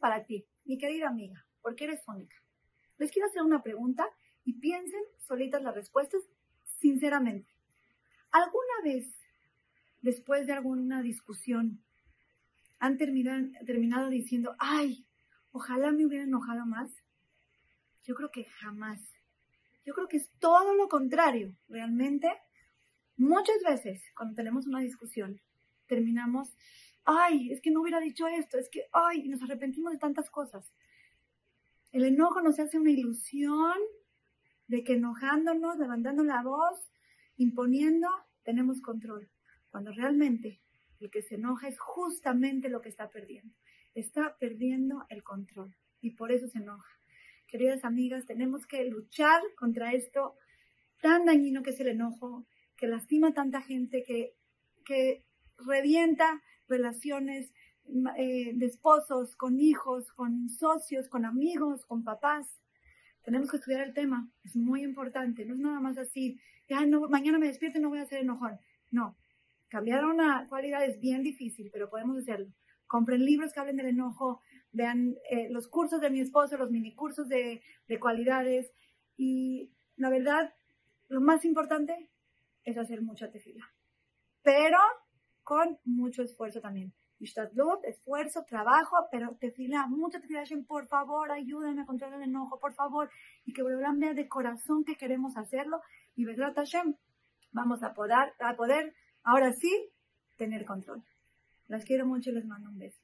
para ti, mi querida amiga, porque eres única. Les quiero hacer una pregunta y piensen solitas las respuestas sinceramente. ¿Alguna vez, después de alguna discusión, han terminado, terminado diciendo, ay, ojalá me hubiera enojado más? Yo creo que jamás. Yo creo que es todo lo contrario. Realmente, muchas veces cuando tenemos una discusión, terminamos, ay, es que no hubiera dicho esto, es que, ay, nos arrepentimos de tantas cosas. El enojo nos hace una ilusión de que enojándonos, levantando la voz, imponiendo, tenemos control. Cuando realmente el que se enoja es justamente lo que está perdiendo. Está perdiendo el control y por eso se enoja. Queridas amigas, tenemos que luchar contra esto tan dañino que es el enojo, que lastima a tanta gente, que, que revienta relaciones eh, de esposos, con hijos, con socios, con amigos, con papás. Tenemos que estudiar el tema, es muy importante, no es nada más así, ya no, mañana me despierto y no voy a ser enojón. No, cambiar una cualidad es bien difícil, pero podemos hacerlo. Compren libros que hablen del enojo, vean eh, los cursos de mi esposo, los mini cursos de, de cualidades y la verdad, lo más importante es hacer mucha tefila, pero con mucho esfuerzo también. Ishtadlut, esfuerzo, trabajo, pero tefila, mucha tefila, por favor, ayúdame a controlar el enojo, por favor, y que vea de corazón que queremos hacerlo, y verdad Hashem, vamos a poder, a poder, ahora sí, tener control. Las quiero mucho y les mando un beso.